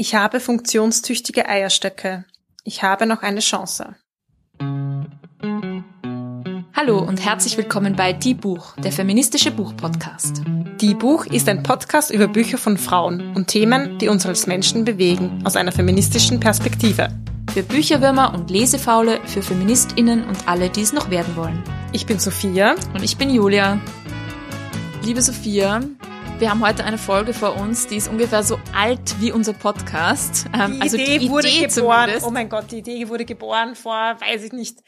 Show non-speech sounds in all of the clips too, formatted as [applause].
Ich habe funktionstüchtige Eierstöcke. Ich habe noch eine Chance. Hallo und herzlich willkommen bei Die Buch, der feministische Buchpodcast. Die Buch ist ein Podcast über Bücher von Frauen und Themen, die uns als Menschen bewegen, aus einer feministischen Perspektive. Für Bücherwürmer und Lesefaule, für FeministInnen und alle, die es noch werden wollen. Ich bin Sophia. Und ich bin Julia. Liebe Sophia, wir haben heute eine Folge vor uns, die ist ungefähr so alt wie unser Podcast. Ähm, die also Idee die Idee wurde geboren. Zumindest. Oh mein Gott, die Idee wurde geboren vor, weiß ich nicht,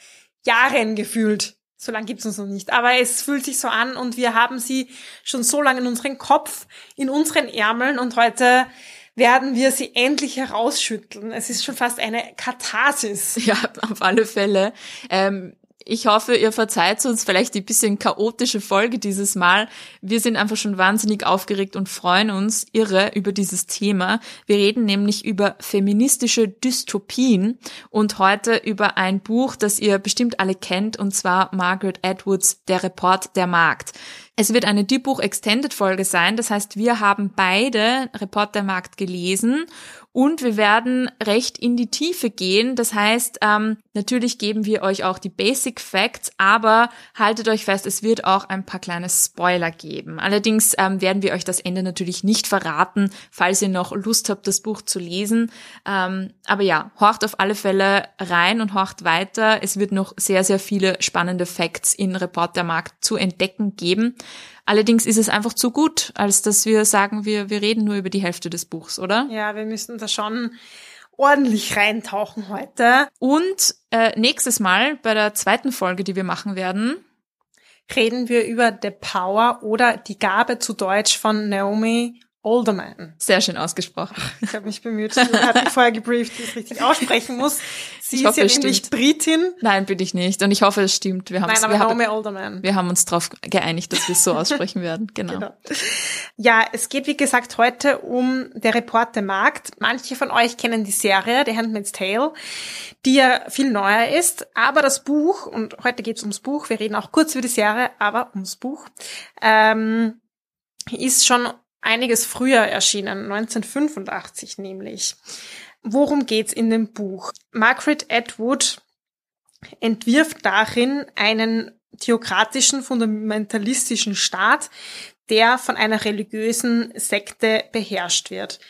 Jahren gefühlt. So lange gibt's uns noch nicht. Aber es fühlt sich so an und wir haben sie schon so lange in unserem Kopf, in unseren Ärmeln und heute werden wir sie endlich herausschütteln. Es ist schon fast eine Katharsis. Ja, auf alle Fälle. Ähm, ich hoffe, ihr verzeiht uns vielleicht die bisschen chaotische Folge dieses Mal. Wir sind einfach schon wahnsinnig aufgeregt und freuen uns irre über dieses Thema. Wir reden nämlich über feministische Dystopien und heute über ein Buch, das ihr bestimmt alle kennt, und zwar Margaret Atwoods Der Report der Markt. Es wird eine Diebuch Extended Folge sein. Das heißt, wir haben beide Report der Markt gelesen und wir werden recht in die Tiefe gehen. Das heißt, ähm, natürlich geben wir euch auch die Basic Facts, aber haltet euch fest, es wird auch ein paar kleine Spoiler geben. Allerdings ähm, werden wir euch das Ende natürlich nicht verraten, falls ihr noch Lust habt, das Buch zu lesen. Ähm, aber ja, horcht auf alle Fälle rein und horcht weiter. Es wird noch sehr, sehr viele spannende Facts in Reportermarkt zu entdecken geben. Allerdings ist es einfach zu gut, als dass wir sagen, wir, wir reden nur über die Hälfte des Buchs, oder? Ja, wir müssen da schon ordentlich reintauchen heute. Und äh, nächstes Mal bei der zweiten Folge, die wir machen werden, reden wir über The Power oder die Gabe zu Deutsch von Naomi Olderman. Sehr schön ausgesprochen. Ich habe mich bemüht. Ich habe mich vorher gebrieft, wie ich es richtig aussprechen muss. Sie ich ist hoffe, ja nämlich Britin. Nein, bin ich nicht. Und ich hoffe, es stimmt. Wir Nein, aber wir haben, Olderman. Wir haben uns darauf geeinigt, dass wir es so [laughs] aussprechen werden. Genau. genau. Ja, es geht, wie gesagt, heute um der Reporter Markt. Manche von euch kennen die Serie, The Handmaid's Tale, die ja viel neuer ist. Aber das Buch, und heute geht es ums Buch, wir reden auch kurz über die Serie, aber ums Buch, ähm, ist schon einiges früher erschienen, 1985 nämlich. Worum geht's in dem Buch? Margaret Atwood entwirft darin einen theokratischen, fundamentalistischen Staat, der von einer religiösen Sekte beherrscht wird.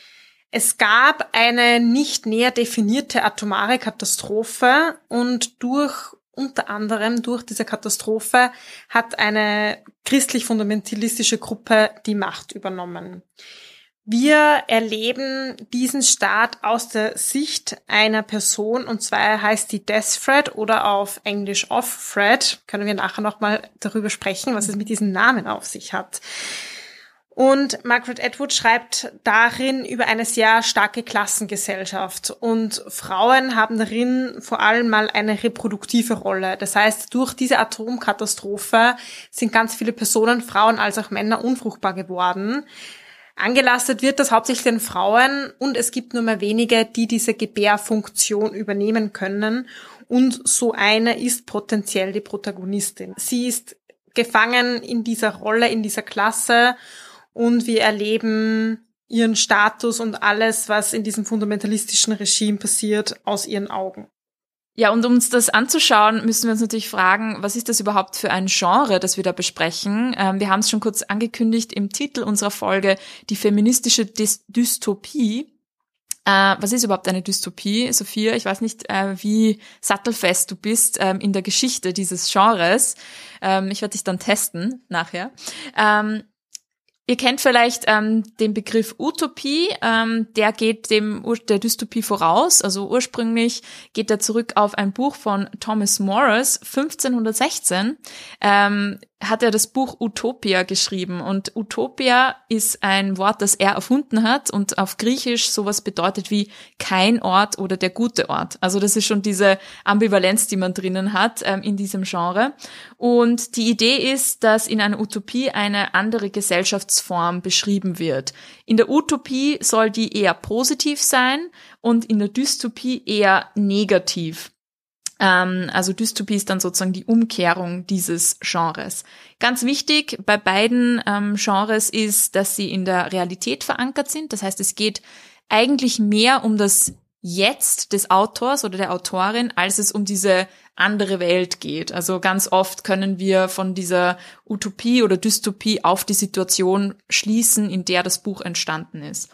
Es gab eine nicht näher definierte atomare Katastrophe und durch unter anderem durch diese Katastrophe hat eine christlich-fundamentalistische Gruppe die Macht übernommen. Wir erleben diesen Staat aus der Sicht einer Person und zwar heißt die Death Thread oder auf Englisch Off Thread. Können wir nachher nochmal darüber sprechen, was es mit diesen Namen auf sich hat. Und Margaret Atwood schreibt darin über eine sehr starke Klassengesellschaft. Und Frauen haben darin vor allem mal eine reproduktive Rolle. Das heißt, durch diese Atomkatastrophe sind ganz viele Personen, Frauen als auch Männer, unfruchtbar geworden. Angelastet wird das hauptsächlich den Frauen und es gibt nur mehr wenige, die diese Gebärfunktion übernehmen können. Und so eine ist potenziell die Protagonistin. Sie ist gefangen in dieser Rolle, in dieser Klasse und wir erleben ihren Status und alles, was in diesem fundamentalistischen Regime passiert, aus ihren Augen. Ja, und um uns das anzuschauen, müssen wir uns natürlich fragen, was ist das überhaupt für ein Genre, das wir da besprechen? Ähm, wir haben es schon kurz angekündigt im Titel unserer Folge, die feministische Dys Dystopie. Äh, was ist überhaupt eine Dystopie, Sophia? Ich weiß nicht, äh, wie sattelfest du bist ähm, in der Geschichte dieses Genres. Ähm, ich werde dich dann testen nachher. Ihr kennt vielleicht ähm, den Begriff Utopie, ähm, der geht dem der Dystopie voraus. Also ursprünglich geht er zurück auf ein Buch von Thomas Morris 1516. Ähm, hat er das Buch Utopia geschrieben. Und Utopia ist ein Wort, das er erfunden hat und auf Griechisch sowas bedeutet wie kein Ort oder der gute Ort. Also das ist schon diese Ambivalenz, die man drinnen hat ähm, in diesem Genre. Und die Idee ist, dass in einer Utopie eine andere Gesellschaftsform beschrieben wird. In der Utopie soll die eher positiv sein und in der Dystopie eher negativ. Ähm, also Dystopie ist dann sozusagen die Umkehrung dieses Genres. Ganz wichtig bei beiden ähm, Genres ist, dass sie in der Realität verankert sind. Das heißt, es geht eigentlich mehr um das Jetzt des Autors oder der Autorin, als es um diese andere Welt geht. Also ganz oft können wir von dieser Utopie oder Dystopie auf die Situation schließen, in der das Buch entstanden ist.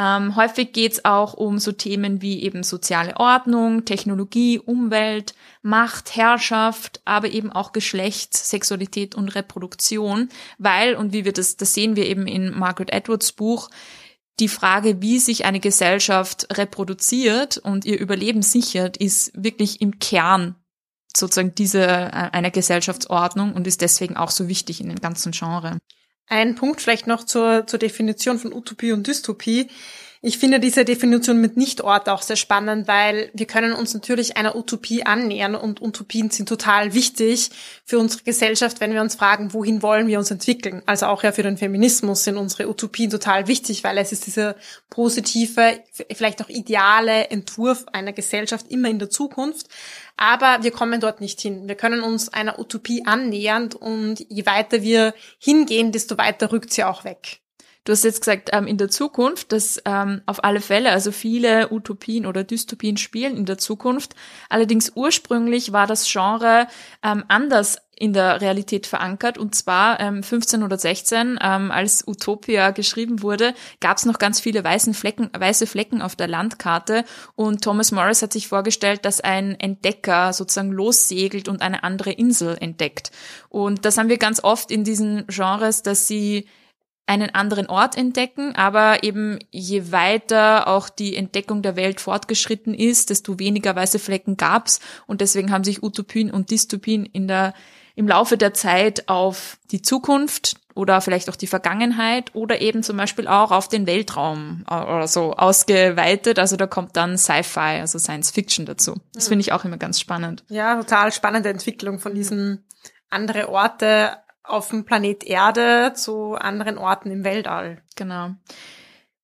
Ähm, häufig geht es auch um so Themen wie eben soziale Ordnung, Technologie, Umwelt, Macht, Herrschaft, aber eben auch Geschlecht, Sexualität und Reproduktion, weil, und wie wir das, das sehen wir eben in Margaret Edwards Buch, die Frage, wie sich eine Gesellschaft reproduziert und ihr Überleben sichert, ist wirklich im Kern sozusagen diese äh, einer Gesellschaftsordnung und ist deswegen auch so wichtig in dem ganzen Genre. Ein Punkt vielleicht noch zur, zur Definition von Utopie und Dystopie. Ich finde diese Definition mit Nichtort auch sehr spannend, weil wir können uns natürlich einer Utopie annähern und Utopien sind total wichtig für unsere Gesellschaft, wenn wir uns fragen, wohin wollen wir uns entwickeln. Also auch ja für den Feminismus sind unsere Utopien total wichtig, weil es ist dieser positive, vielleicht auch ideale Entwurf einer Gesellschaft immer in der Zukunft. Aber wir kommen dort nicht hin. Wir können uns einer Utopie annähern und je weiter wir hingehen, desto weiter rückt sie auch weg. Du hast jetzt gesagt, ähm, in der Zukunft, dass ähm, auf alle Fälle, also viele Utopien oder Dystopien spielen in der Zukunft. Allerdings ursprünglich war das Genre ähm, anders in der Realität verankert. Und zwar ähm, 15 oder 16, ähm, als Utopia geschrieben wurde, gab es noch ganz viele weißen Flecken, weiße Flecken auf der Landkarte. Und Thomas Morris hat sich vorgestellt, dass ein Entdecker sozusagen lossegelt und eine andere Insel entdeckt. Und das haben wir ganz oft in diesen Genres, dass sie einen anderen Ort entdecken, aber eben je weiter auch die Entdeckung der Welt fortgeschritten ist, desto weniger weiße Flecken gab's und deswegen haben sich Utopien und Dystopien in der im Laufe der Zeit auf die Zukunft oder vielleicht auch die Vergangenheit oder eben zum Beispiel auch auf den Weltraum äh, oder so ausgeweitet. Also da kommt dann Sci-Fi, also Science Fiction dazu. Das finde ich auch immer ganz spannend. Ja, total spannende Entwicklung von diesen andere Orte auf dem Planet Erde zu anderen Orten im Weltall. Genau.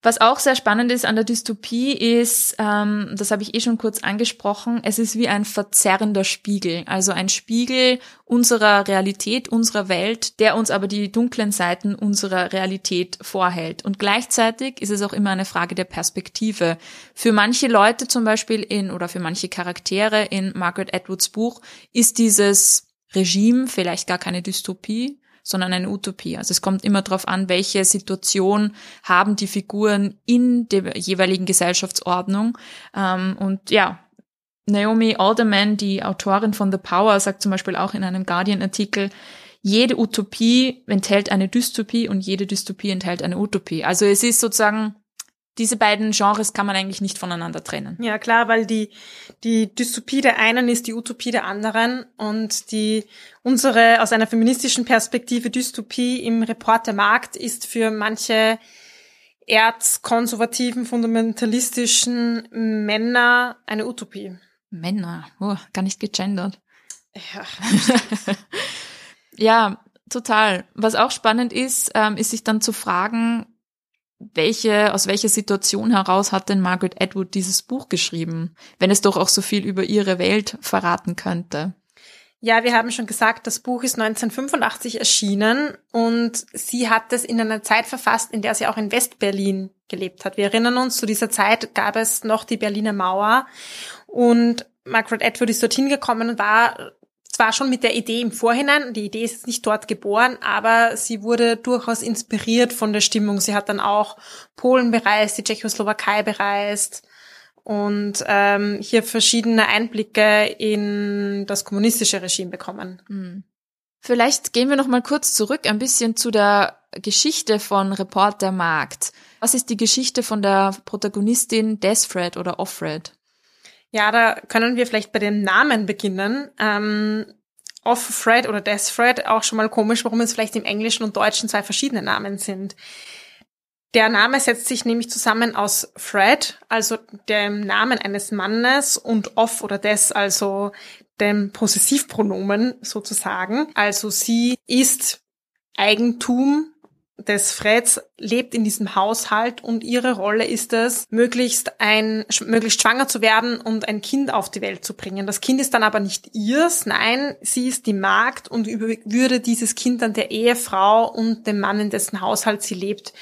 Was auch sehr spannend ist an der Dystopie ist, ähm, das habe ich eh schon kurz angesprochen, es ist wie ein verzerrender Spiegel, also ein Spiegel unserer Realität, unserer Welt, der uns aber die dunklen Seiten unserer Realität vorhält. Und gleichzeitig ist es auch immer eine Frage der Perspektive. Für manche Leute zum Beispiel in oder für manche Charaktere in Margaret Atwoods Buch ist dieses Regime, vielleicht gar keine Dystopie, sondern eine Utopie. Also es kommt immer darauf an, welche Situation haben die Figuren in der jeweiligen Gesellschaftsordnung. Ähm, und ja, Naomi Alderman, die Autorin von The Power, sagt zum Beispiel auch in einem Guardian-Artikel, jede Utopie enthält eine Dystopie und jede Dystopie enthält eine Utopie. Also es ist sozusagen diese beiden Genres kann man eigentlich nicht voneinander trennen. Ja, klar, weil die, die Dystopie der einen ist die Utopie der anderen und die, unsere, aus einer feministischen Perspektive Dystopie im Report der Markt ist für manche erzkonservativen, fundamentalistischen Männer eine Utopie. Männer, oh, gar nicht gegendert. Ja. [laughs] ja, total. Was auch spannend ist, ähm, ist sich dann zu fragen, welche, aus welcher Situation heraus hat denn Margaret Atwood dieses Buch geschrieben, wenn es doch auch so viel über ihre Welt verraten könnte? Ja, wir haben schon gesagt, das Buch ist 1985 erschienen und sie hat es in einer Zeit verfasst, in der sie auch in Westberlin gelebt hat. Wir erinnern uns, zu dieser Zeit gab es noch die Berliner Mauer und Margaret Atwood ist dorthin gekommen und war zwar schon mit der Idee im Vorhinein, die Idee ist jetzt nicht dort geboren, aber sie wurde durchaus inspiriert von der Stimmung. Sie hat dann auch Polen bereist, die Tschechoslowakei bereist und ähm, hier verschiedene Einblicke in das kommunistische Regime bekommen. Hm. Vielleicht gehen wir noch mal kurz zurück ein bisschen zu der Geschichte von Reporter Markt. Was ist die Geschichte von der Protagonistin Desfred oder Offred? Ja, da können wir vielleicht bei dem Namen beginnen. Ähm, Off-Fred oder Death-Fred, auch schon mal komisch, warum es vielleicht im Englischen und Deutschen zwei verschiedene Namen sind. Der Name setzt sich nämlich zusammen aus Fred, also dem Namen eines Mannes, und Off oder Des, also dem Possessivpronomen sozusagen. Also sie ist Eigentum des Freds lebt in diesem Haushalt und ihre Rolle ist es, möglichst ein, möglichst schwanger zu werden und ein Kind auf die Welt zu bringen. Das Kind ist dann aber nicht ihrs, nein, sie ist die Magd und würde dieses Kind dann der Ehefrau und dem Mann, in dessen Haushalt sie lebt,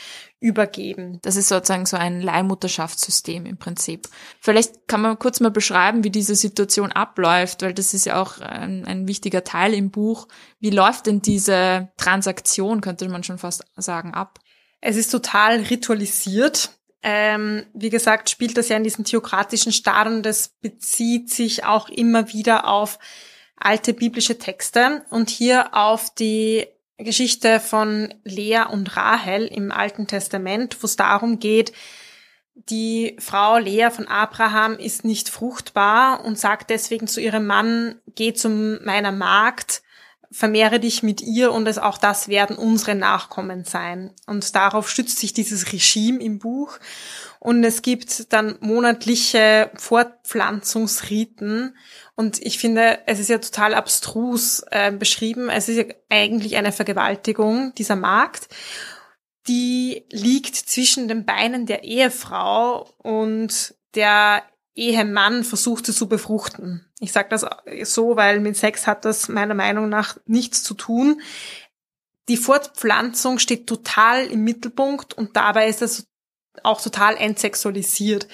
übergeben. Das ist sozusagen so ein Leihmutterschaftssystem im Prinzip. Vielleicht kann man kurz mal beschreiben, wie diese Situation abläuft, weil das ist ja auch ein, ein wichtiger Teil im Buch. Wie läuft denn diese Transaktion, könnte man schon fast sagen, ab? Es ist total ritualisiert. Ähm, wie gesagt, spielt das ja in diesem theokratischen Staat und es bezieht sich auch immer wieder auf alte biblische Texte und hier auf die Geschichte von Lea und Rahel im Alten Testament, wo es darum geht, die Frau Lea von Abraham ist nicht fruchtbar und sagt deswegen zu ihrem Mann, geh zu meiner Magd, vermehre dich mit ihr und es auch das werden unsere Nachkommen sein. Und darauf stützt sich dieses Regime im Buch. Und es gibt dann monatliche Fortpflanzungsriten. Und ich finde, es ist ja total abstrus äh, beschrieben. Es ist ja eigentlich eine Vergewaltigung dieser Magd. Die liegt zwischen den Beinen der Ehefrau und der Ehemann versucht sie zu befruchten. Ich sage das so, weil mit Sex hat das meiner Meinung nach nichts zu tun. Die Fortpflanzung steht total im Mittelpunkt und dabei ist es auch total entsexualisiert.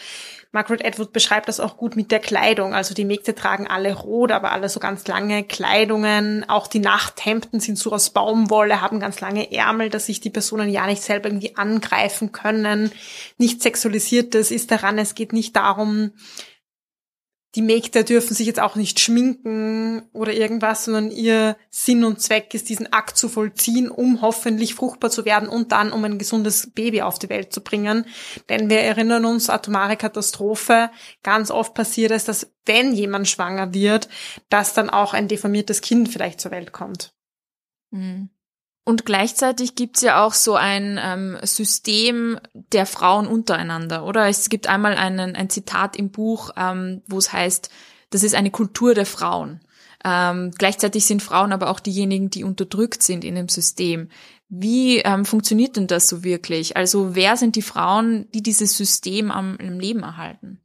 Margaret Atwood beschreibt das auch gut mit der Kleidung. Also die Mägde tragen alle rot, aber alle so ganz lange Kleidungen. Auch die Nachthemden sind so aus Baumwolle, haben ganz lange Ärmel, dass sich die Personen ja nicht selber irgendwie angreifen können. Nicht sexualisiertes ist daran. Es geht nicht darum, die Mägde dürfen sich jetzt auch nicht schminken oder irgendwas, sondern ihr Sinn und Zweck ist, diesen Akt zu vollziehen, um hoffentlich fruchtbar zu werden und dann um ein gesundes Baby auf die Welt zu bringen. Denn wir erinnern uns, atomare Katastrophe, ganz oft passiert es, dass wenn jemand schwanger wird, dass dann auch ein deformiertes Kind vielleicht zur Welt kommt. Mhm. Und gleichzeitig gibt's ja auch so ein ähm, System der Frauen untereinander, oder? Es gibt einmal einen, ein Zitat im Buch, ähm, wo es heißt, das ist eine Kultur der Frauen. Ähm, gleichzeitig sind Frauen aber auch diejenigen, die unterdrückt sind in dem System. Wie ähm, funktioniert denn das so wirklich? Also wer sind die Frauen, die dieses System am, am Leben erhalten?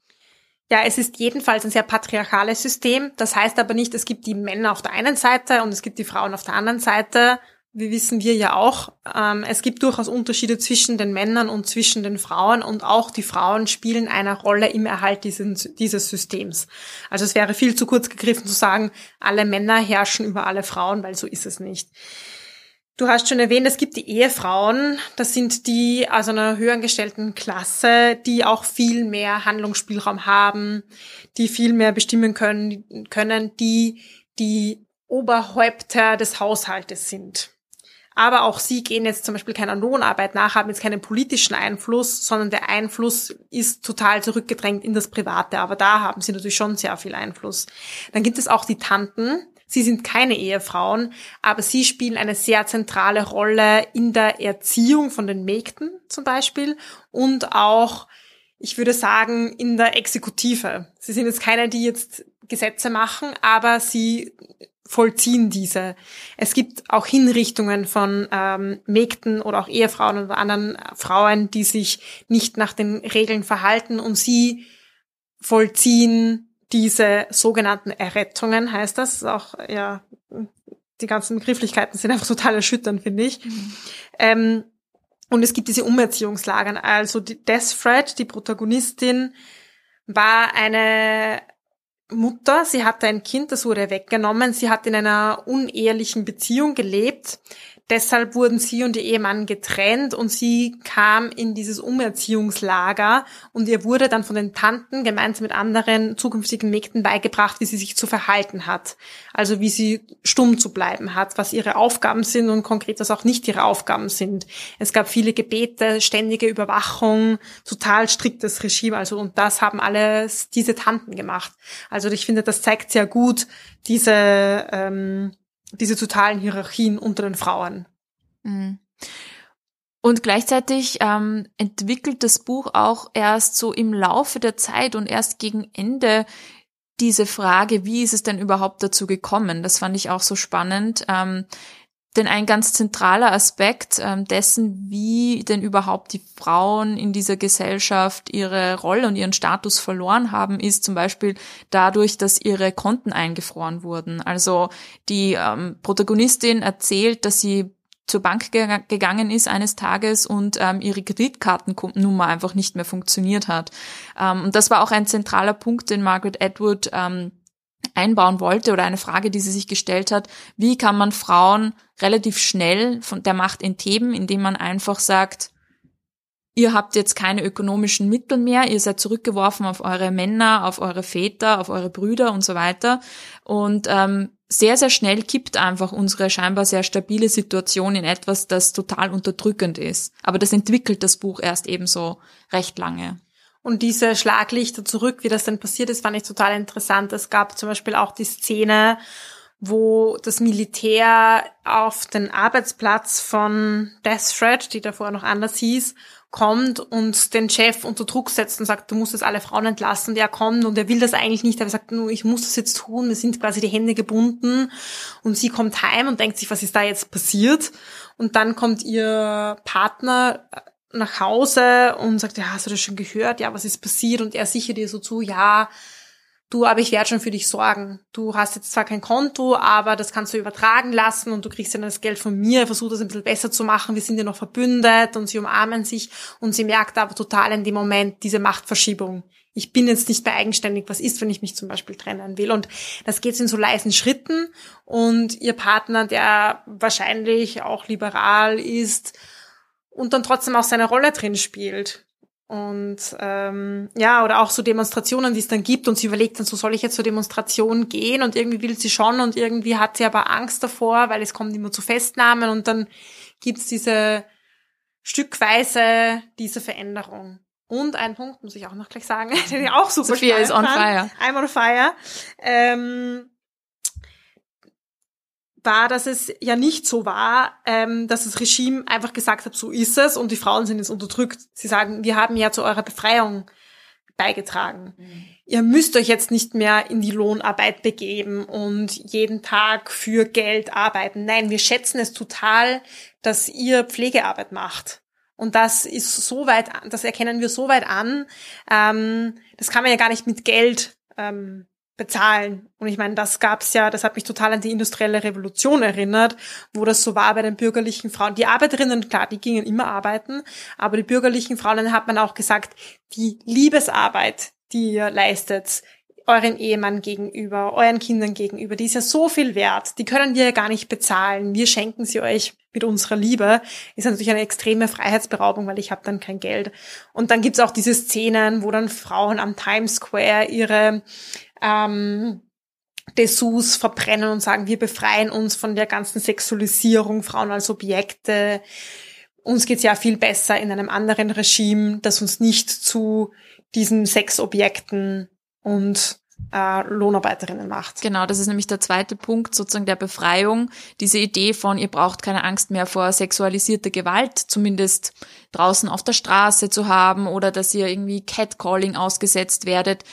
Ja, es ist jedenfalls ein sehr patriarchales System. Das heißt aber nicht, es gibt die Männer auf der einen Seite und es gibt die Frauen auf der anderen Seite wie wissen wir ja auch, ähm, es gibt durchaus Unterschiede zwischen den Männern und zwischen den Frauen und auch die Frauen spielen eine Rolle im Erhalt dieses, dieses Systems. Also es wäre viel zu kurz gegriffen zu sagen, alle Männer herrschen über alle Frauen, weil so ist es nicht. Du hast schon erwähnt, es gibt die Ehefrauen, das sind die aus einer höher gestellten Klasse, die auch viel mehr Handlungsspielraum haben, die viel mehr bestimmen können, können die die Oberhäupter des Haushaltes sind. Aber auch sie gehen jetzt zum Beispiel keiner Lohnarbeit nach, haben jetzt keinen politischen Einfluss, sondern der Einfluss ist total zurückgedrängt in das Private. Aber da haben sie natürlich schon sehr viel Einfluss. Dann gibt es auch die Tanten. Sie sind keine Ehefrauen, aber sie spielen eine sehr zentrale Rolle in der Erziehung von den Mägden zum Beispiel und auch, ich würde sagen, in der Exekutive. Sie sind jetzt keine, die jetzt Gesetze machen, aber sie vollziehen diese. Es gibt auch Hinrichtungen von ähm, Mägden oder auch Ehefrauen oder anderen Frauen, die sich nicht nach den Regeln verhalten und sie vollziehen diese sogenannten Errettungen, heißt das. Auch, ja, die ganzen Begrifflichkeiten sind einfach total erschütternd, finde ich. Mhm. Ähm, und es gibt diese Umerziehungslagern. Also die Death Thread, die Protagonistin, war eine Mutter, sie hatte ein Kind, das wurde weggenommen. Sie hat in einer unehelichen Beziehung gelebt. Deshalb wurden sie und ihr Ehemann getrennt und sie kam in dieses Umerziehungslager und ihr wurde dann von den Tanten gemeinsam mit anderen zukünftigen Mägden beigebracht, wie sie sich zu verhalten hat. Also wie sie stumm zu bleiben hat, was ihre Aufgaben sind und konkret was auch nicht ihre Aufgaben sind. Es gab viele Gebete, ständige Überwachung, total striktes Regime, also und das haben alles diese Tanten gemacht. Also ich finde, das zeigt sehr gut diese ähm, diese totalen Hierarchien unter den Frauen. Mhm. Und gleichzeitig ähm, entwickelt das Buch auch erst so im Laufe der Zeit und erst gegen Ende diese Frage, wie ist es denn überhaupt dazu gekommen? Das fand ich auch so spannend. Ähm, denn ein ganz zentraler Aspekt ähm, dessen, wie denn überhaupt die Frauen in dieser Gesellschaft ihre Rolle und ihren Status verloren haben, ist zum Beispiel dadurch, dass ihre Konten eingefroren wurden. Also die ähm, Protagonistin erzählt, dass sie zur Bank ge gegangen ist eines Tages und ähm, ihre Kreditkartennummer einfach nicht mehr funktioniert hat. Ähm, und das war auch ein zentraler Punkt, den Margaret Atwood ähm, einbauen wollte oder eine Frage, die sie sich gestellt hat, wie kann man Frauen relativ schnell von der Macht entheben, indem man einfach sagt, ihr habt jetzt keine ökonomischen Mittel mehr, ihr seid zurückgeworfen auf eure Männer, auf eure Väter, auf eure Brüder und so weiter. Und ähm, sehr, sehr schnell kippt einfach unsere scheinbar sehr stabile Situation in etwas, das total unterdrückend ist. Aber das entwickelt das Buch erst ebenso recht lange. Und diese Schlaglichter zurück, wie das denn passiert ist, fand ich total interessant. Es gab zum Beispiel auch die Szene, wo das Militär auf den Arbeitsplatz von Death Threat, die davor noch anders hieß, kommt und den Chef unter Druck setzt und sagt, du musst jetzt alle Frauen entlassen. Und er kommt und er will das eigentlich nicht, aber er sagt, nur ich muss das jetzt tun, mir sind quasi die Hände gebunden. Und sie kommt heim und denkt sich, was ist da jetzt passiert? Und dann kommt ihr Partner nach Hause und sagt, ja, hast du das schon gehört? Ja, was ist passiert? Und er sichert ihr so zu, ja, du, aber ich werde schon für dich sorgen. Du hast jetzt zwar kein Konto, aber das kannst du übertragen lassen und du kriegst ja das Geld von mir. Versuch das ein bisschen besser zu machen. Wir sind ja noch verbündet und sie umarmen sich und sie merkt aber total in dem Moment diese Machtverschiebung. Ich bin jetzt nicht mehr eigenständig. Was ist, wenn ich mich zum Beispiel trennen will? Und das geht in so leisen Schritten und ihr Partner, der wahrscheinlich auch liberal ist, und dann trotzdem auch seine Rolle drin spielt. Und ähm, ja, oder auch so Demonstrationen, die es dann gibt und sie überlegt dann, so soll ich jetzt zur Demonstration gehen und irgendwie will sie schon und irgendwie hat sie aber Angst davor, weil es kommt immer zu Festnahmen und dann gibt's diese stückweise diese Veränderung. Und ein Punkt muss ich auch noch gleich sagen, [laughs] den ich auch super Sophia ist on fire. I'm on fire. Ähm, war, dass es ja nicht so war, ähm, dass das Regime einfach gesagt hat, so ist es und die Frauen sind jetzt unterdrückt. Sie sagen, wir haben ja zu eurer Befreiung beigetragen. Mhm. Ihr müsst euch jetzt nicht mehr in die Lohnarbeit begeben und jeden Tag für Geld arbeiten. Nein, wir schätzen es total, dass ihr Pflegearbeit macht. Und das ist so weit, das erkennen wir so weit an. Ähm, das kann man ja gar nicht mit Geld ähm, bezahlen. Und ich meine, das gab's ja, das hat mich total an die industrielle Revolution erinnert, wo das so war bei den bürgerlichen Frauen. Die Arbeiterinnen, klar, die gingen immer arbeiten, aber die bürgerlichen Frauen, dann hat man auch gesagt, die Liebesarbeit, die ihr leistet, euren Ehemann gegenüber, euren Kindern gegenüber, die ist ja so viel wert, die können wir ja gar nicht bezahlen. Wir schenken sie euch mit unserer Liebe. Ist natürlich eine extreme Freiheitsberaubung, weil ich habe dann kein Geld. Und dann gibt's auch diese Szenen, wo dann Frauen am Times Square ihre ähm, Dessous verbrennen und sagen, wir befreien uns von der ganzen Sexualisierung, Frauen als Objekte. Uns geht's ja viel besser in einem anderen Regime, das uns nicht zu diesen Sexobjekten und äh, Lohnarbeiterinnen macht. Genau, das ist nämlich der zweite Punkt sozusagen der Befreiung. Diese Idee von, ihr braucht keine Angst mehr vor sexualisierter Gewalt, zumindest draußen auf der Straße zu haben oder dass ihr irgendwie Catcalling ausgesetzt werdet.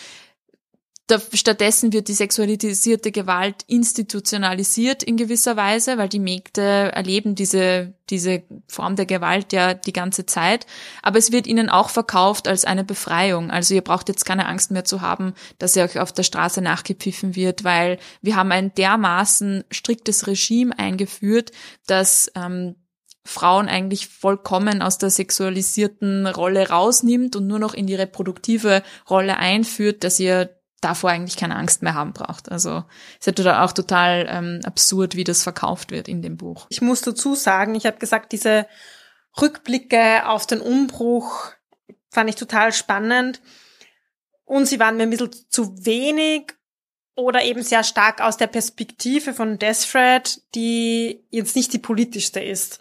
Stattdessen wird die sexualisierte Gewalt institutionalisiert in gewisser Weise, weil die Mägde erleben diese, diese Form der Gewalt ja die ganze Zeit. Aber es wird ihnen auch verkauft als eine Befreiung. Also ihr braucht jetzt keine Angst mehr zu haben, dass ihr euch auf der Straße nachgepfiffen wird, weil wir haben ein dermaßen striktes Regime eingeführt, dass ähm, Frauen eigentlich vollkommen aus der sexualisierten Rolle rausnimmt und nur noch in die reproduktive Rolle einführt, dass ihr davor eigentlich keine Angst mehr haben braucht. Also es ist ja auch total ähm, absurd, wie das verkauft wird in dem Buch. Ich muss dazu sagen, ich habe gesagt, diese Rückblicke auf den Umbruch fand ich total spannend. Und sie waren mir ein bisschen zu wenig oder eben sehr stark aus der Perspektive von Deaththread, die jetzt nicht die politischste ist.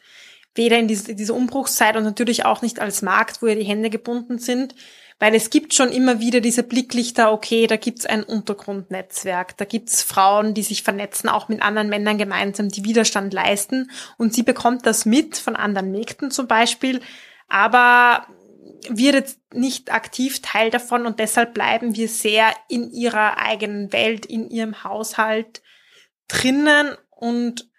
Weder in dieser Umbruchszeit und natürlich auch nicht als Markt, wo ja die Hände gebunden sind, weil es gibt schon immer wieder diese Blicklichter, okay, da gibt's ein Untergrundnetzwerk, da gibt's Frauen, die sich vernetzen, auch mit anderen Männern gemeinsam, die Widerstand leisten. Und sie bekommt das mit von anderen Mägden zum Beispiel, aber wird jetzt nicht aktiv Teil davon und deshalb bleiben wir sehr in ihrer eigenen Welt, in ihrem Haushalt drinnen. Und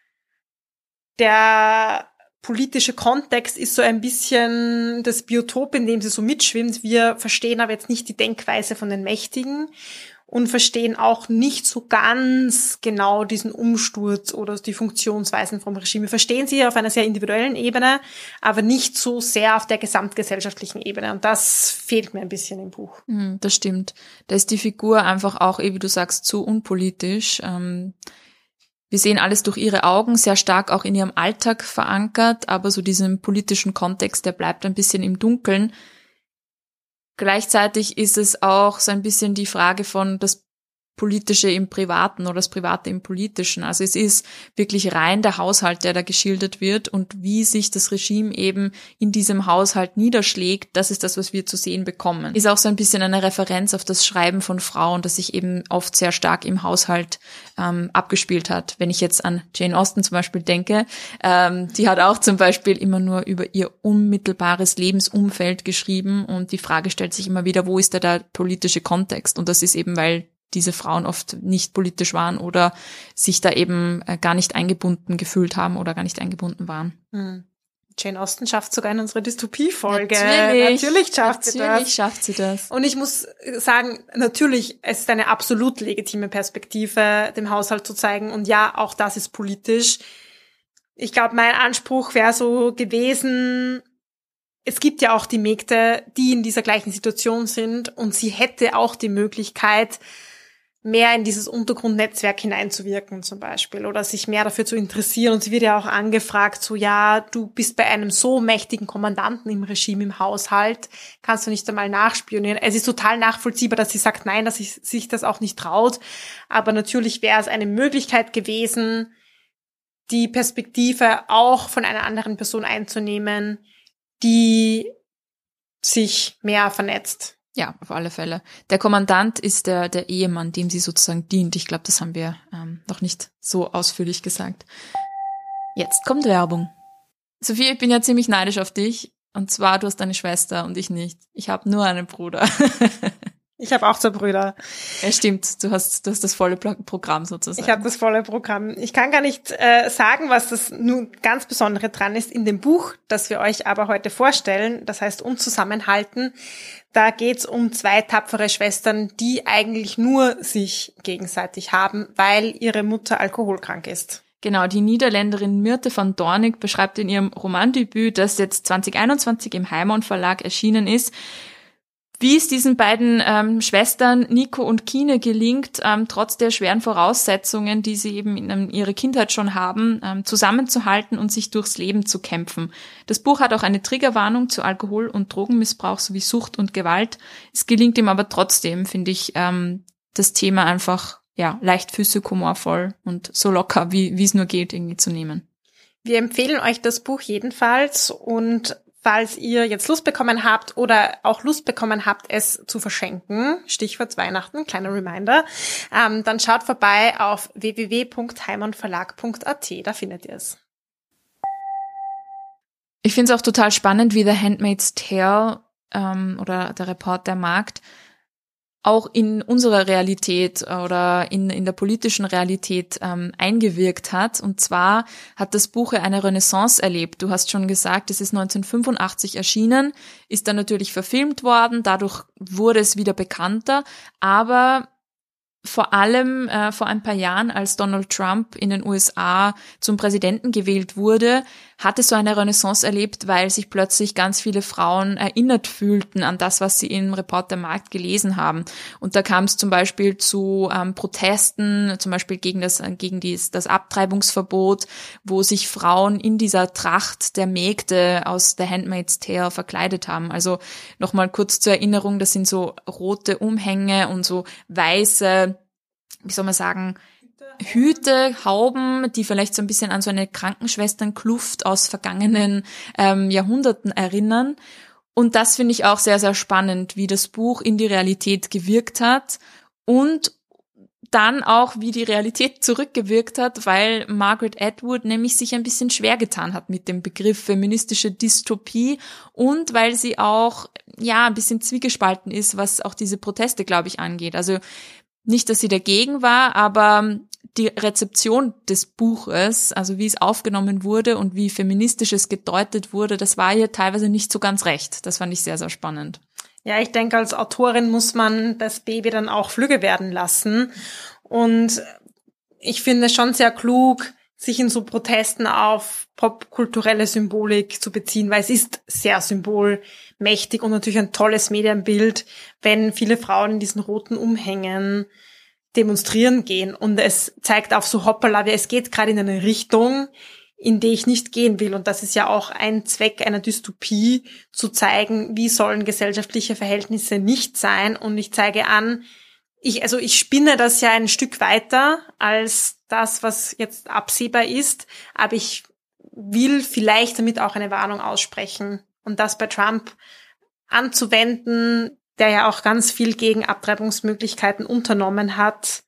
der politische Kontext ist so ein bisschen das Biotop, in dem sie so mitschwimmt. Wir verstehen aber jetzt nicht die Denkweise von den Mächtigen und verstehen auch nicht so ganz genau diesen Umsturz oder die Funktionsweisen vom Regime. Wir verstehen sie auf einer sehr individuellen Ebene, aber nicht so sehr auf der gesamtgesellschaftlichen Ebene. Und das fehlt mir ein bisschen im Buch. Hm, das stimmt. Da ist die Figur einfach auch, wie du sagst, zu unpolitisch. Ähm, wir sehen alles durch ihre Augen, sehr stark auch in ihrem Alltag verankert, aber so diesen politischen Kontext, der bleibt ein bisschen im Dunkeln. Gleichzeitig ist es auch so ein bisschen die Frage von das Politische im Privaten oder das Private im Politischen. Also es ist wirklich rein der Haushalt, der da geschildert wird und wie sich das Regime eben in diesem Haushalt niederschlägt, das ist das, was wir zu sehen bekommen. Ist auch so ein bisschen eine Referenz auf das Schreiben von Frauen, das sich eben oft sehr stark im Haushalt ähm, abgespielt hat. Wenn ich jetzt an Jane Austen zum Beispiel denke, ähm, die hat auch zum Beispiel immer nur über ihr unmittelbares Lebensumfeld geschrieben und die Frage stellt sich immer wieder, wo ist da der politische Kontext? Und das ist eben, weil diese Frauen oft nicht politisch waren oder sich da eben äh, gar nicht eingebunden gefühlt haben oder gar nicht eingebunden waren. Hm. Jane Austen schafft sogar in unserer Dystopie-Folge. Natürlich, natürlich schafft natürlich sie das. Natürlich schafft sie das. Und ich muss sagen, natürlich, es ist eine absolut legitime Perspektive, dem Haushalt zu zeigen. Und ja, auch das ist politisch. Ich glaube, mein Anspruch wäre so gewesen, es gibt ja auch die Mägde, die in dieser gleichen Situation sind und sie hätte auch die Möglichkeit, mehr in dieses Untergrundnetzwerk hineinzuwirken zum Beispiel oder sich mehr dafür zu interessieren. Und sie wird ja auch angefragt, so ja, du bist bei einem so mächtigen Kommandanten im Regime, im Haushalt, kannst du nicht einmal nachspionieren. Es ist total nachvollziehbar, dass sie sagt nein, dass sie sich das auch nicht traut. Aber natürlich wäre es eine Möglichkeit gewesen, die Perspektive auch von einer anderen Person einzunehmen, die sich mehr vernetzt. Ja, auf alle Fälle. Der Kommandant ist der, der Ehemann, dem sie sozusagen dient. Ich glaube, das haben wir ähm, noch nicht so ausführlich gesagt. Jetzt kommt Werbung. Sophie, ich bin ja ziemlich neidisch auf dich. Und zwar, du hast eine Schwester und ich nicht. Ich habe nur einen Bruder. [laughs] Ich habe auch zwei Brüder. Ja, stimmt. Du hast, du hast das volle Programm sozusagen. Ich habe das volle Programm. Ich kann gar nicht äh, sagen, was das nun ganz Besondere dran ist in dem Buch, das wir euch aber heute vorstellen. Das heißt Unzusammenhalten. Da geht's um zwei tapfere Schwestern, die eigentlich nur sich gegenseitig haben, weil ihre Mutter alkoholkrank ist. Genau, die Niederländerin Myrte van Dornig beschreibt in ihrem Romandebüt, das jetzt 2021 im Heimann Verlag erschienen ist, wie es diesen beiden ähm, Schwestern Nico und Kine gelingt, ähm, trotz der schweren Voraussetzungen, die sie eben in ähm, ihrer Kindheit schon haben, ähm, zusammenzuhalten und sich durchs Leben zu kämpfen. Das Buch hat auch eine Triggerwarnung zu Alkohol- und Drogenmissbrauch sowie Sucht und Gewalt. Es gelingt ihm aber trotzdem, finde ich, ähm, das Thema einfach ja leichtfüßig, humorvoll und so locker, wie es nur geht, irgendwie zu nehmen. Wir empfehlen euch das Buch jedenfalls und Falls ihr jetzt Lust bekommen habt oder auch Lust bekommen habt, es zu verschenken, Stichwort Weihnachten, kleiner Reminder, ähm, dann schaut vorbei auf www.heimonverlag.at, da findet ihr es. Ich finde es auch total spannend, wie The Handmaid's Tale ähm, oder der Report der Markt auch in unserer Realität oder in, in der politischen Realität ähm, eingewirkt hat. Und zwar hat das Buch eine Renaissance erlebt. Du hast schon gesagt, es ist 1985 erschienen, ist dann natürlich verfilmt worden, dadurch wurde es wieder bekannter, aber vor allem äh, vor ein paar Jahren, als Donald Trump in den USA zum Präsidenten gewählt wurde, hatte so eine Renaissance erlebt, weil sich plötzlich ganz viele Frauen erinnert fühlten an das, was sie im Report der Markt gelesen haben. Und da kam es zum Beispiel zu ähm, Protesten, zum Beispiel gegen das, gegen dies, das Abtreibungsverbot, wo sich Frauen in dieser Tracht der Mägde aus The Handmaid's Tale verkleidet haben. Also nochmal kurz zur Erinnerung, das sind so rote Umhänge und so weiße wie soll man sagen, Hüte, Hauben, die vielleicht so ein bisschen an so eine Krankenschwesternkluft aus vergangenen ähm, Jahrhunderten erinnern. Und das finde ich auch sehr, sehr spannend, wie das Buch in die Realität gewirkt hat und dann auch, wie die Realität zurückgewirkt hat, weil Margaret Atwood nämlich sich ein bisschen schwer getan hat mit dem Begriff feministische Dystopie und weil sie auch, ja, ein bisschen zwiegespalten ist, was auch diese Proteste, glaube ich, angeht. Also nicht, dass sie dagegen war, aber die Rezeption des Buches, also wie es aufgenommen wurde und wie feministisch es gedeutet wurde, das war hier teilweise nicht so ganz recht. Das fand ich sehr, sehr spannend. Ja, ich denke, als Autorin muss man das Baby dann auch flügge werden lassen. Und ich finde schon sehr klug, sich in so Protesten auf popkulturelle Symbolik zu beziehen, weil es ist sehr symbolmächtig und natürlich ein tolles Medienbild, wenn viele Frauen in diesen roten Umhängen demonstrieren gehen und es zeigt auf so hoppala, es geht gerade in eine Richtung, in die ich nicht gehen will. Und das ist ja auch ein Zweck einer Dystopie, zu zeigen, wie sollen gesellschaftliche Verhältnisse nicht sein. Und ich zeige an, ich, also ich spinne das ja ein Stück weiter als das, was jetzt absehbar ist, aber ich will vielleicht damit auch eine Warnung aussprechen. Und das bei Trump anzuwenden, der ja auch ganz viel gegen Abtreibungsmöglichkeiten unternommen hat,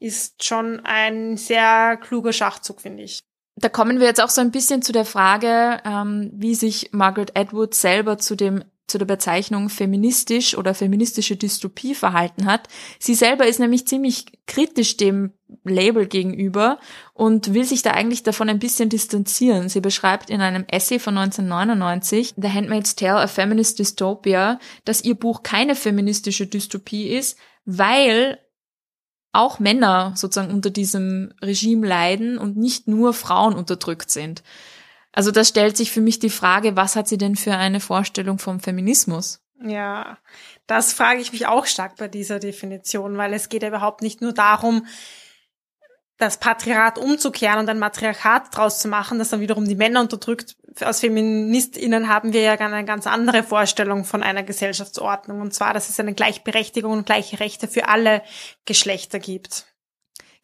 ist schon ein sehr kluger Schachzug, finde ich. Da kommen wir jetzt auch so ein bisschen zu der Frage, ähm, wie sich Margaret Atwood selber zu dem zu der Bezeichnung feministisch oder feministische Dystopie verhalten hat. Sie selber ist nämlich ziemlich kritisch dem Label gegenüber und will sich da eigentlich davon ein bisschen distanzieren. Sie beschreibt in einem Essay von 1999, The Handmaid's Tale, a Feminist Dystopia, dass ihr Buch keine feministische Dystopie ist, weil auch Männer sozusagen unter diesem Regime leiden und nicht nur Frauen unterdrückt sind. Also das stellt sich für mich die Frage, was hat sie denn für eine Vorstellung vom Feminismus? Ja, das frage ich mich auch stark bei dieser Definition, weil es geht ja überhaupt nicht nur darum, das Patriarchat umzukehren und ein Matriarchat draus zu machen, das dann wiederum die Männer unterdrückt. Als FeministInnen haben wir ja eine ganz andere Vorstellung von einer Gesellschaftsordnung. Und zwar, dass es eine Gleichberechtigung und gleiche Rechte für alle Geschlechter gibt.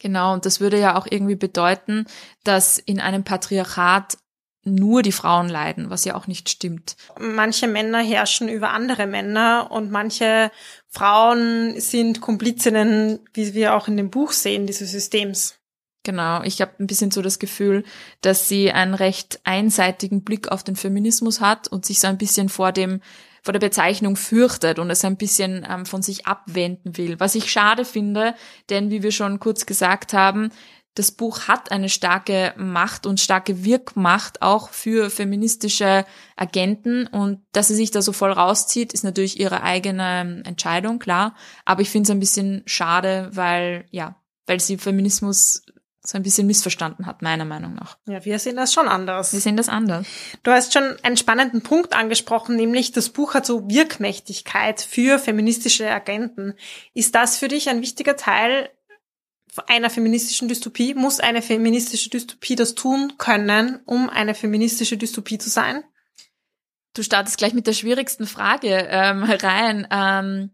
Genau, und das würde ja auch irgendwie bedeuten, dass in einem Patriarchat nur die Frauen leiden, was ja auch nicht stimmt. Manche Männer herrschen über andere Männer und manche Frauen sind Komplizinnen, wie wir auch in dem Buch sehen, dieses Systems. Genau, ich habe ein bisschen so das Gefühl, dass sie einen recht einseitigen Blick auf den Feminismus hat und sich so ein bisschen vor dem vor der Bezeichnung fürchtet und es ein bisschen ähm, von sich abwenden will. Was ich schade finde, denn wie wir schon kurz gesagt haben, das Buch hat eine starke Macht und starke Wirkmacht auch für feministische Agenten und dass sie sich da so voll rauszieht, ist natürlich ihre eigene Entscheidung, klar. Aber ich finde es ein bisschen schade, weil, ja, weil sie Feminismus so ein bisschen missverstanden hat, meiner Meinung nach. Ja, wir sehen das schon anders. Wir sehen das anders. Du hast schon einen spannenden Punkt angesprochen, nämlich das Buch hat so Wirkmächtigkeit für feministische Agenten. Ist das für dich ein wichtiger Teil einer feministischen Dystopie? Muss eine feministische Dystopie das tun können, um eine feministische Dystopie zu sein? Du startest gleich mit der schwierigsten Frage ähm, rein. Ähm,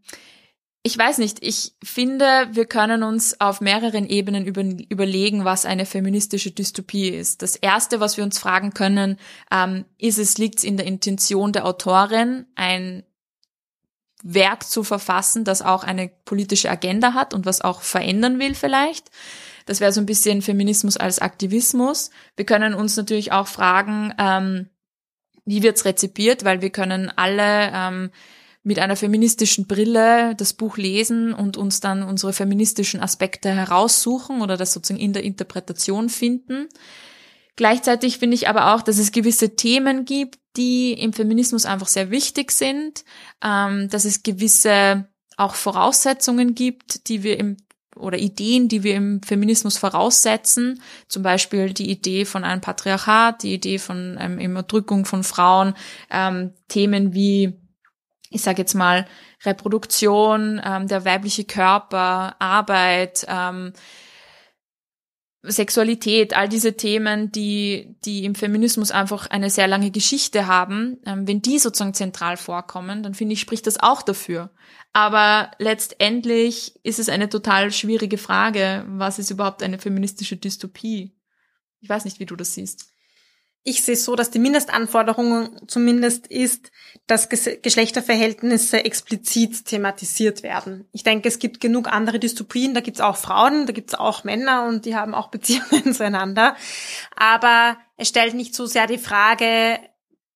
ich weiß nicht, ich finde, wir können uns auf mehreren Ebenen über, überlegen, was eine feministische Dystopie ist. Das Erste, was wir uns fragen können, ähm, ist es, liegt es in der Intention der Autorin, ein Werk zu verfassen, das auch eine politische Agenda hat und was auch verändern will vielleicht. Das wäre so ein bisschen Feminismus als Aktivismus. Wir können uns natürlich auch fragen, ähm, wie wird's rezipiert, weil wir können alle ähm, mit einer feministischen Brille das Buch lesen und uns dann unsere feministischen Aspekte heraussuchen oder das sozusagen in der Interpretation finden. Gleichzeitig finde ich aber auch, dass es gewisse Themen gibt, die im Feminismus einfach sehr wichtig sind, ähm, dass es gewisse auch Voraussetzungen gibt, die wir im oder Ideen, die wir im Feminismus voraussetzen, zum Beispiel die Idee von einem Patriarchat, die Idee von ähm, Unterdrückung von Frauen, ähm, Themen wie, ich sage jetzt mal, Reproduktion, ähm, der weibliche Körper, Arbeit, ähm, Sexualität, all diese Themen, die, die im Feminismus einfach eine sehr lange Geschichte haben, ähm, wenn die sozusagen zentral vorkommen, dann finde ich, spricht das auch dafür. Aber letztendlich ist es eine total schwierige Frage, was ist überhaupt eine feministische Dystopie? Ich weiß nicht, wie du das siehst ich sehe so, dass die Mindestanforderung zumindest ist, dass Geschlechterverhältnisse explizit thematisiert werden. Ich denke, es gibt genug andere Dystopien, da gibt es auch Frauen, da gibt es auch Männer und die haben auch [laughs] Beziehungen zueinander. Aber es stellt nicht so sehr die Frage,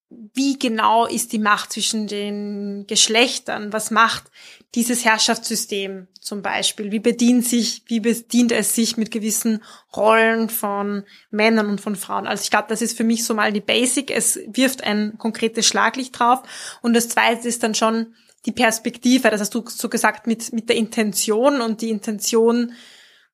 wie genau ist die Macht zwischen den Geschlechtern? Was macht dieses Herrschaftssystem zum Beispiel? Wie bedient sich, wie bedient es sich mit gewissen Rollen von Männern und von Frauen? Also ich glaube, das ist für mich so mal die Basic. Es wirft ein konkretes Schlaglicht drauf. Und das zweite ist dann schon die Perspektive. Das hast du so gesagt mit, mit der Intention und die Intention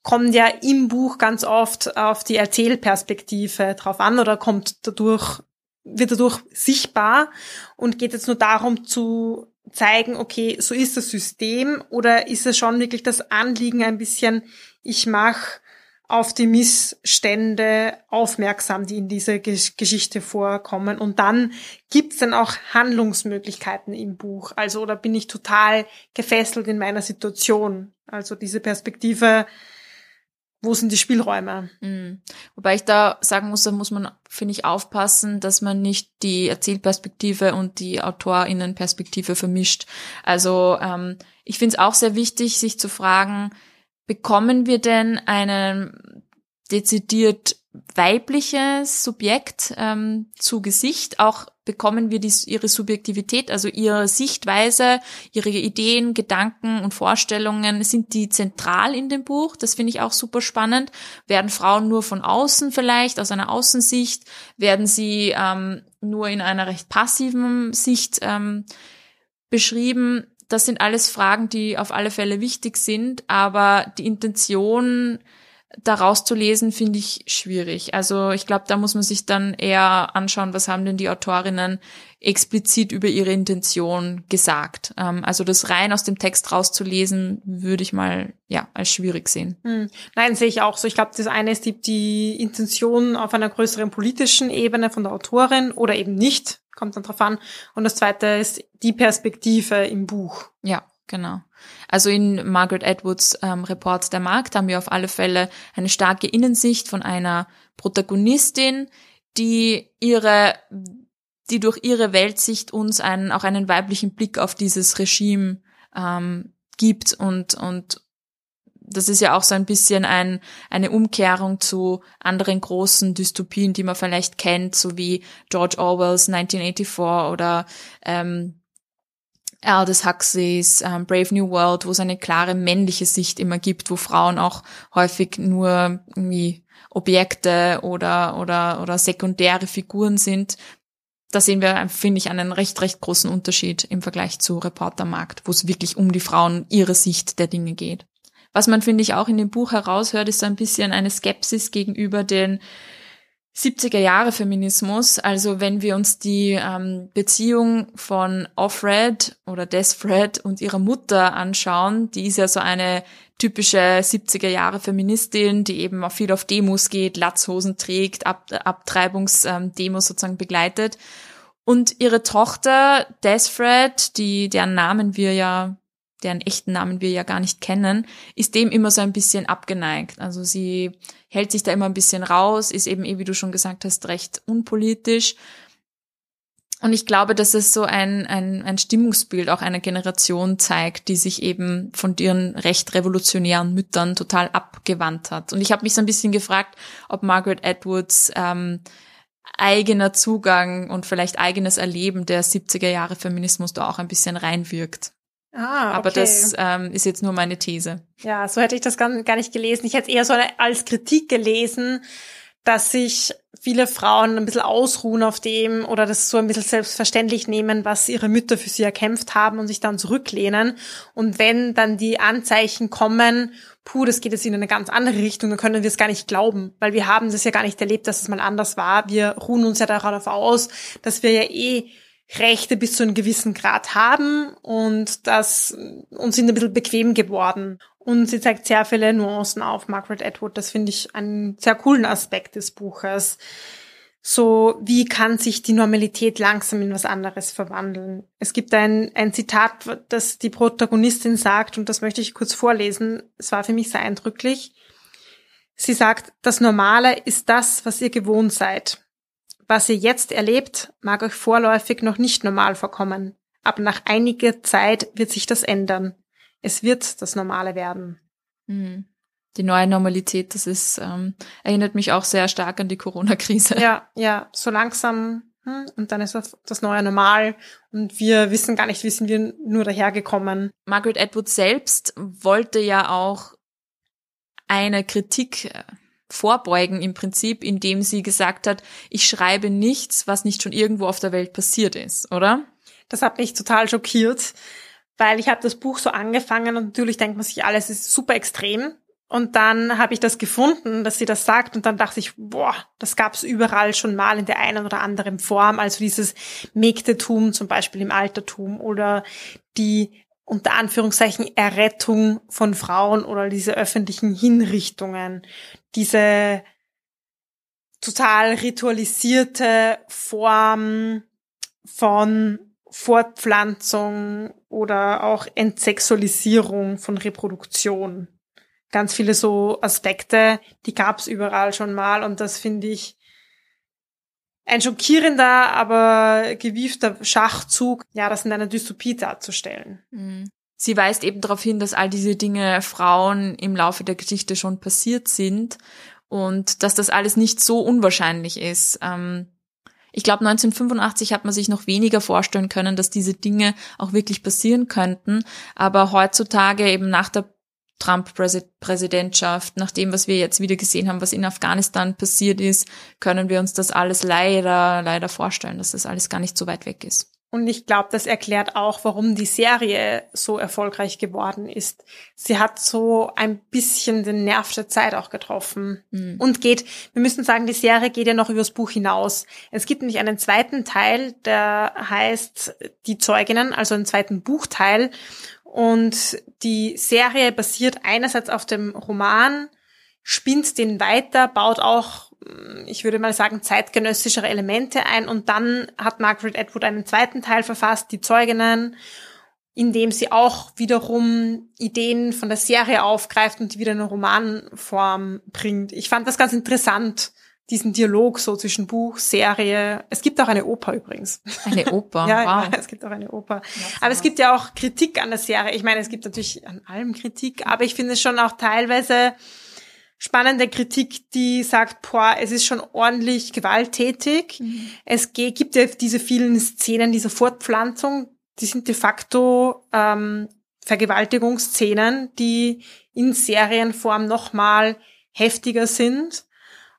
kommt ja im Buch ganz oft auf die Erzählperspektive drauf an oder kommt dadurch, wird dadurch sichtbar und geht jetzt nur darum zu zeigen, okay, so ist das System oder ist es schon wirklich das Anliegen ein bisschen, ich mache auf die Missstände aufmerksam, die in dieser Geschichte vorkommen. Und dann gibt's dann auch Handlungsmöglichkeiten im Buch. Also, oder bin ich total gefesselt in meiner Situation? Also diese Perspektive, wo sind die Spielräume? Mhm. Wobei ich da sagen muss, da muss man, finde ich, aufpassen, dass man nicht die Erzählperspektive und die AutorInnenperspektive vermischt. Also ähm, ich finde es auch sehr wichtig, sich zu fragen, bekommen wir denn einen dezidiert weibliches Subjekt ähm, zu Gesicht, auch bekommen wir die, ihre Subjektivität, also ihre Sichtweise, ihre Ideen, Gedanken und Vorstellungen, sind die zentral in dem Buch? Das finde ich auch super spannend. Werden Frauen nur von außen vielleicht, aus einer Außensicht, werden sie ähm, nur in einer recht passiven Sicht ähm, beschrieben? Das sind alles Fragen, die auf alle Fälle wichtig sind, aber die Intention daraus zu lesen, finde ich schwierig. Also ich glaube, da muss man sich dann eher anschauen, was haben denn die Autorinnen explizit über ihre Intention gesagt. Ähm, also das rein aus dem Text rauszulesen, würde ich mal ja als schwierig sehen. Hm. Nein, sehe ich auch so. Ich glaube, das eine ist die, die Intention auf einer größeren politischen Ebene von der Autorin oder eben nicht, kommt dann drauf an. Und das zweite ist die Perspektive im Buch. Ja, genau. Also in Margaret Edwards ähm, Report der Markt haben wir auf alle Fälle eine starke Innensicht von einer Protagonistin, die ihre, die durch ihre Weltsicht uns einen, auch einen weiblichen Blick auf dieses Regime ähm, gibt und, und das ist ja auch so ein bisschen ein, eine Umkehrung zu anderen großen Dystopien, die man vielleicht kennt, so wie George Orwells 1984 oder ähm, Aldous Huxleys ähm, Brave New World, wo es eine klare männliche Sicht immer gibt, wo Frauen auch häufig nur irgendwie Objekte oder, oder, oder sekundäre Figuren sind. Da sehen wir, finde ich, einen recht, recht großen Unterschied im Vergleich zu Reportermarkt, wo es wirklich um die Frauen, ihre Sicht der Dinge geht. Was man, finde ich, auch in dem Buch heraushört, ist so ein bisschen eine Skepsis gegenüber den 70er Jahre Feminismus, also wenn wir uns die ähm, Beziehung von Offred oder Desfred und ihrer Mutter anschauen, die ist ja so eine typische 70er Jahre Feministin, die eben auch viel auf Demos geht, Latzhosen trägt, Ab Abtreibungsdemos ähm, sozusagen begleitet. Und ihre Tochter Desfred, die deren Namen wir ja deren echten Namen wir ja gar nicht kennen, ist dem immer so ein bisschen abgeneigt. Also sie hält sich da immer ein bisschen raus, ist eben, eh, wie du schon gesagt hast, recht unpolitisch. Und ich glaube, dass es so ein, ein, ein Stimmungsbild auch einer Generation zeigt, die sich eben von ihren recht revolutionären Müttern total abgewandt hat. Und ich habe mich so ein bisschen gefragt, ob Margaret Edwards ähm, eigener Zugang und vielleicht eigenes Erleben der 70er Jahre Feminismus da auch ein bisschen reinwirkt. Ah, okay. Aber das ähm, ist jetzt nur meine These. Ja, so hätte ich das gar, nicht gelesen. Ich hätte es eher so als Kritik gelesen, dass sich viele Frauen ein bisschen ausruhen auf dem oder das so ein bisschen selbstverständlich nehmen, was ihre Mütter für sie erkämpft haben und sich dann zurücklehnen. Und wenn dann die Anzeichen kommen, puh, das geht jetzt in eine ganz andere Richtung, dann können wir es gar nicht glauben, weil wir haben das ja gar nicht erlebt, dass es mal anders war. Wir ruhen uns ja darauf aus, dass wir ja eh Rechte bis zu einem gewissen Grad haben und das uns sind ein bisschen bequem geworden. Und sie zeigt sehr viele Nuancen auf, Margaret Atwood. Das finde ich einen sehr coolen Aspekt des Buches. So, wie kann sich die Normalität langsam in was anderes verwandeln? Es gibt ein, ein Zitat, das die Protagonistin sagt, und das möchte ich kurz vorlesen. Es war für mich sehr eindrücklich. Sie sagt, das Normale ist das, was ihr gewohnt seid. Was ihr jetzt erlebt, mag euch vorläufig noch nicht normal vorkommen, aber nach einiger Zeit wird sich das ändern. Es wird das Normale werden. Mhm. Die neue Normalität, das ist, ähm, erinnert mich auch sehr stark an die Corona-Krise. Ja, ja, so langsam hm, und dann ist das, das neue Normal und wir wissen gar nicht, wie sind wir nur dahergekommen. Margaret Atwood selbst wollte ja auch eine Kritik äh, vorbeugen im Prinzip, indem sie gesagt hat, ich schreibe nichts, was nicht schon irgendwo auf der Welt passiert ist, oder? Das hat mich total schockiert, weil ich habe das Buch so angefangen und natürlich denkt man sich, alles ist super extrem. Und dann habe ich das gefunden, dass sie das sagt und dann dachte ich, boah, das gab's überall schon mal in der einen oder anderen Form. Also dieses Mägdetum zum Beispiel im Altertum oder die unter Anführungszeichen Errettung von Frauen oder diese öffentlichen Hinrichtungen, diese total ritualisierte Form von Fortpflanzung oder auch Entsexualisierung von Reproduktion. Ganz viele so Aspekte, die gab's überall schon mal und das finde ich ein schockierender, aber gewiefter Schachzug, ja, das in einer Dystopie darzustellen. Mhm. Sie weist eben darauf hin, dass all diese Dinge Frauen im Laufe der Geschichte schon passiert sind und dass das alles nicht so unwahrscheinlich ist. Ähm, ich glaube, 1985 hat man sich noch weniger vorstellen können, dass diese Dinge auch wirklich passieren könnten. Aber heutzutage eben nach der Trump-Präsidentschaft, nach dem, was wir jetzt wieder gesehen haben, was in Afghanistan passiert ist, können wir uns das alles leider, leider vorstellen, dass das alles gar nicht so weit weg ist. Und ich glaube, das erklärt auch, warum die Serie so erfolgreich geworden ist. Sie hat so ein bisschen den Nerv der Zeit auch getroffen. Mhm. Und geht, wir müssen sagen, die Serie geht ja noch übers Buch hinaus. Es gibt nämlich einen zweiten Teil, der heißt Die Zeuginnen, also einen zweiten Buchteil. Und die Serie basiert einerseits auf dem Roman, spinnt den weiter, baut auch, mm, ich würde mal sagen, zeitgenössischere Elemente ein und dann hat Margaret Atwood einen zweiten Teil verfasst, die Zeuginnen, in dem sie auch wiederum Ideen von der Serie aufgreift und die wieder in eine Romanform bringt. Ich fand das ganz interessant, diesen Dialog so zwischen Buch, Serie. Es gibt auch eine Oper übrigens. Eine Oper, [laughs] ja, wow. Es gibt auch eine Oper. aber es gibt ja auch Kritik an der Serie. Ich meine, es gibt natürlich an allem Kritik, aber ich finde es schon auch teilweise spannende Kritik, die sagt, boah, es ist schon ordentlich gewalttätig. Mhm. Es gibt ja diese vielen Szenen dieser Fortpflanzung, die sind de facto ähm, Vergewaltigungsszenen, die in Serienform nochmal heftiger sind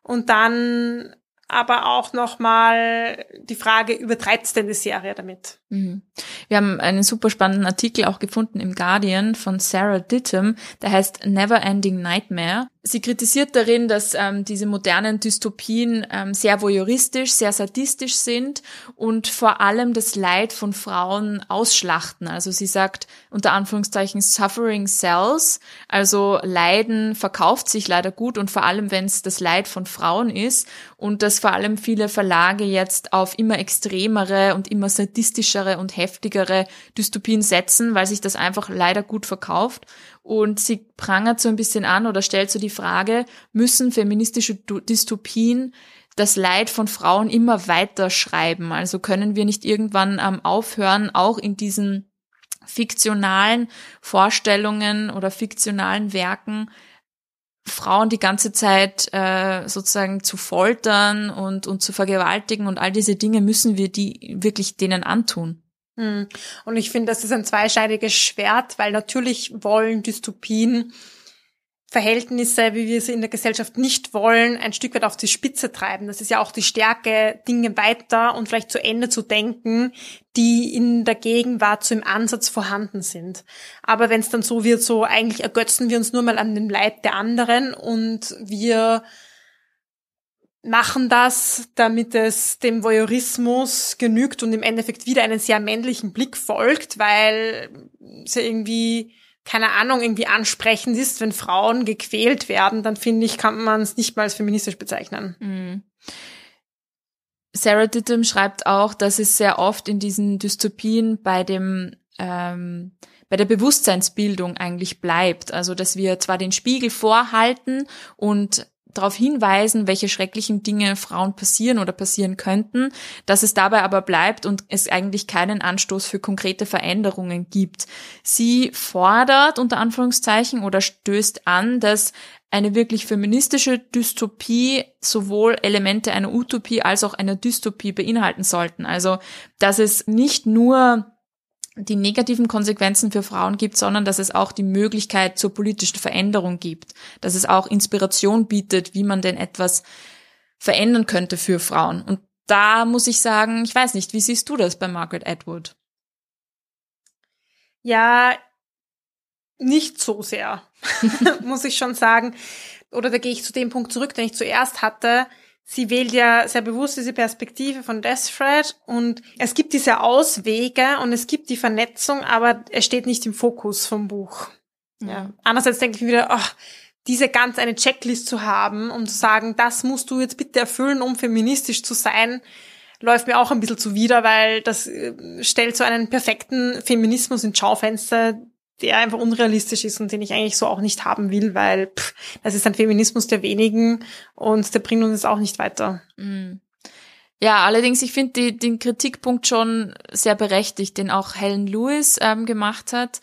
und dann aber auch nochmal die Frage, übertreibt denn die Serie damit? Mhm. Wir haben einen super spannenden Artikel auch gefunden im Guardian von Sarah Dittem, der heißt Never Ending Nightmare. Sie kritisiert darin, dass ähm, diese modernen Dystopien ähm, sehr voyeuristisch, sehr sadistisch sind und vor allem das Leid von Frauen ausschlachten. Also sie sagt unter Anführungszeichen Suffering sells, also Leiden verkauft sich leider gut und vor allem, wenn es das Leid von Frauen ist und dass vor allem viele Verlage jetzt auf immer extremere und immer sadistischere und heftigere Dystopien setzen, weil sich das einfach leider gut verkauft. Und sie prangert so ein bisschen an oder stellt so die Frage, müssen feministische Dystopien das Leid von Frauen immer weiter schreiben? Also können wir nicht irgendwann ähm, aufhören, auch in diesen fiktionalen Vorstellungen oder fiktionalen Werken Frauen die ganze Zeit äh, sozusagen zu foltern und, und zu vergewaltigen und all diese Dinge müssen wir die wirklich denen antun. Hm. Und ich finde, das ist ein zweischneidiges Schwert, weil natürlich wollen Dystopien Verhältnisse, wie wir sie in der Gesellschaft nicht wollen, ein Stück weit auf die Spitze treiben. Das ist ja auch die Stärke, Dinge weiter und vielleicht zu Ende zu denken, die in der Gegenwart so im Ansatz vorhanden sind. Aber wenn es dann so wird, so eigentlich ergötzen wir uns nur mal an dem Leid der anderen und wir machen das, damit es dem Voyeurismus genügt und im Endeffekt wieder einen sehr männlichen Blick folgt, weil ja irgendwie keine Ahnung, irgendwie ansprechend ist, wenn Frauen gequält werden, dann finde ich, kann man es nicht mal als feministisch bezeichnen. Mhm. Sarah Dittem schreibt auch, dass es sehr oft in diesen Dystopien bei dem ähm, bei der Bewusstseinsbildung eigentlich bleibt. Also dass wir zwar den Spiegel vorhalten und darauf hinweisen, welche schrecklichen Dinge Frauen passieren oder passieren könnten, dass es dabei aber bleibt und es eigentlich keinen Anstoß für konkrete Veränderungen gibt. Sie fordert unter Anführungszeichen oder stößt an, dass eine wirklich feministische Dystopie sowohl Elemente einer Utopie als auch einer Dystopie beinhalten sollten. Also, dass es nicht nur die negativen Konsequenzen für Frauen gibt, sondern dass es auch die Möglichkeit zur politischen Veränderung gibt, dass es auch Inspiration bietet, wie man denn etwas verändern könnte für Frauen. Und da muss ich sagen, ich weiß nicht, wie siehst du das bei Margaret Atwood? Ja, nicht so sehr, [laughs] muss ich schon sagen. Oder da gehe ich zu dem Punkt zurück, den ich zuerst hatte. Sie wählt ja sehr bewusst diese Perspektive von Deaththread und es gibt diese Auswege und es gibt die Vernetzung, aber es steht nicht im Fokus vom Buch. Ja. Andererseits denke ich mir wieder, ach, diese ganz eine Checklist zu haben, um zu sagen, das musst du jetzt bitte erfüllen, um feministisch zu sein, läuft mir auch ein bisschen zuwider, weil das äh, stellt so einen perfekten Feminismus ins Schaufenster, der einfach unrealistisch ist und den ich eigentlich so auch nicht haben will, weil pff, das ist ein Feminismus der wenigen und der bringt uns auch nicht weiter. Mm. Ja, allerdings, ich finde den Kritikpunkt schon sehr berechtigt, den auch Helen Lewis ähm, gemacht hat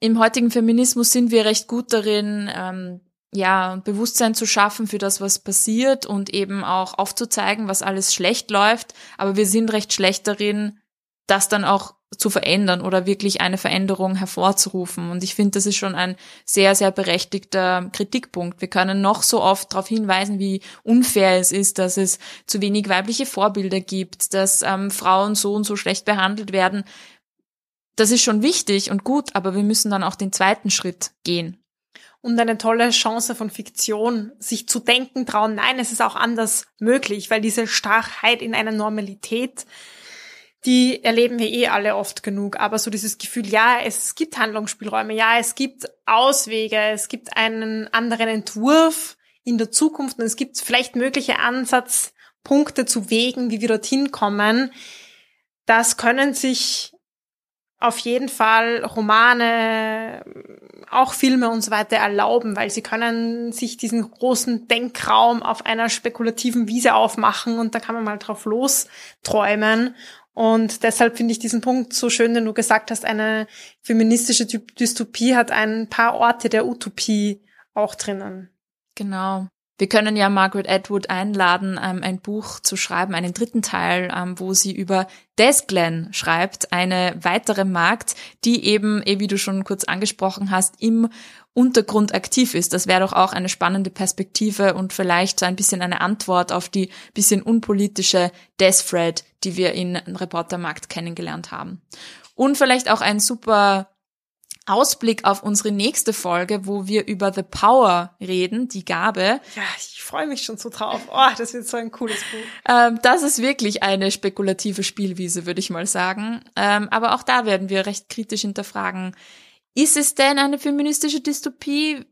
im heutigen Feminismus sind wir recht gut darin, ähm, ja, Bewusstsein zu schaffen für das, was passiert und eben auch aufzuzeigen, was alles schlecht läuft. Aber wir sind recht schlecht darin, das dann auch zu verändern oder wirklich eine Veränderung hervorzurufen. Und ich finde, das ist schon ein sehr, sehr berechtigter Kritikpunkt. Wir können noch so oft darauf hinweisen, wie unfair es ist, dass es zu wenig weibliche Vorbilder gibt, dass ähm, Frauen so und so schlecht behandelt werden das ist schon wichtig und gut, aber wir müssen dann auch den zweiten Schritt gehen. Und eine tolle Chance von Fiktion, sich zu denken trauen, nein, es ist auch anders möglich, weil diese Starrheit in einer Normalität, die erleben wir eh alle oft genug. Aber so dieses Gefühl, ja, es gibt Handlungsspielräume, ja, es gibt Auswege, es gibt einen anderen Entwurf in der Zukunft und es gibt vielleicht mögliche Ansatzpunkte zu Wegen, wie wir dorthin kommen. Das können sich auf jeden Fall Romane, auch Filme und so weiter erlauben, weil sie können sich diesen großen Denkraum auf einer spekulativen Wiese aufmachen und da kann man mal drauf losträumen. Und deshalb finde ich diesen Punkt so schön, den du gesagt hast, eine feministische Dystopie hat ein paar Orte der Utopie auch drinnen. Genau. Wir können ja Margaret Atwood einladen, ähm, ein Buch zu schreiben, einen dritten Teil, ähm, wo sie über Desglen schreibt, eine weitere Markt, die eben, eh wie du schon kurz angesprochen hast, im Untergrund aktiv ist. Das wäre doch auch eine spannende Perspektive und vielleicht so ein bisschen eine Antwort auf die bisschen unpolitische Death Thread, die wir in Reportermarkt kennengelernt haben. Und vielleicht auch ein super Ausblick auf unsere nächste Folge, wo wir über The Power reden, die Gabe. Ja, ich freue mich schon so drauf. Oh, das wird so ein cooles Buch. Ähm, das ist wirklich eine spekulative Spielwiese, würde ich mal sagen. Ähm, aber auch da werden wir recht kritisch hinterfragen. Ist es denn eine feministische Dystopie?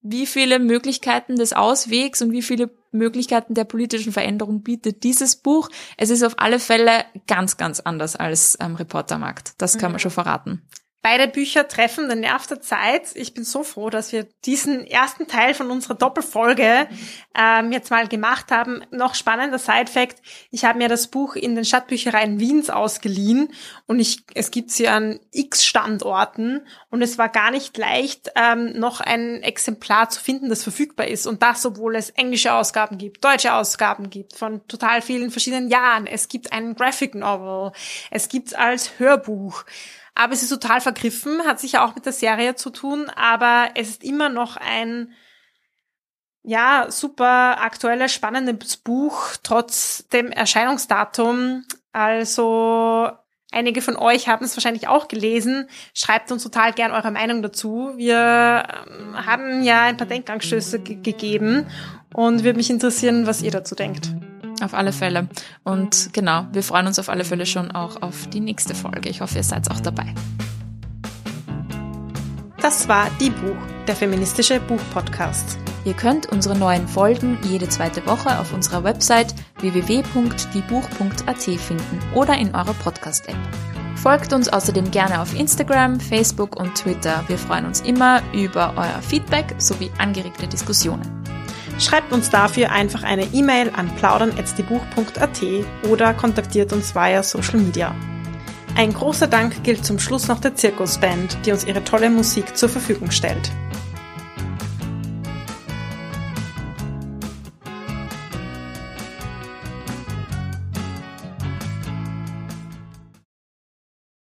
Wie viele Möglichkeiten des Auswegs und wie viele Möglichkeiten der politischen Veränderung bietet dieses Buch? Es ist auf alle Fälle ganz, ganz anders als ähm, Reportermarkt. Das kann man mhm. schon verraten. Beide Bücher treffen den Nerv der Zeit. Ich bin so froh, dass wir diesen ersten Teil von unserer Doppelfolge ähm, jetzt mal gemacht haben. Noch spannender Side-Fact, ich habe mir das Buch in den Stadtbüchereien Wiens ausgeliehen und ich, es gibt sie an x Standorten und es war gar nicht leicht, ähm, noch ein Exemplar zu finden, das verfügbar ist. Und das, obwohl es englische Ausgaben gibt, deutsche Ausgaben gibt, von total vielen verschiedenen Jahren. Es gibt einen Graphic Novel, es gibt als Hörbuch. Aber es ist total vergriffen, hat sicher auch mit der Serie zu tun, aber es ist immer noch ein ja, super aktuelles, spannendes Buch, trotz dem Erscheinungsdatum. Also einige von euch haben es wahrscheinlich auch gelesen. Schreibt uns total gern eure Meinung dazu. Wir ähm, haben ja ein paar Denkanstöße gegeben und würde mich interessieren, was ihr dazu denkt. Auf alle Fälle. Und genau, wir freuen uns auf alle Fälle schon auch auf die nächste Folge. Ich hoffe, ihr seid auch dabei. Das war Die Buch, der feministische Buchpodcast. Ihr könnt unsere neuen Folgen jede zweite Woche auf unserer Website www.diebuch.at finden oder in eurer Podcast-App. Folgt uns außerdem gerne auf Instagram, Facebook und Twitter. Wir freuen uns immer über euer Feedback sowie angeregte Diskussionen. Schreibt uns dafür einfach eine E-Mail an plaudern.at oder kontaktiert uns via Social Media. Ein großer Dank gilt zum Schluss noch der Zirkusband, die uns ihre tolle Musik zur Verfügung stellt.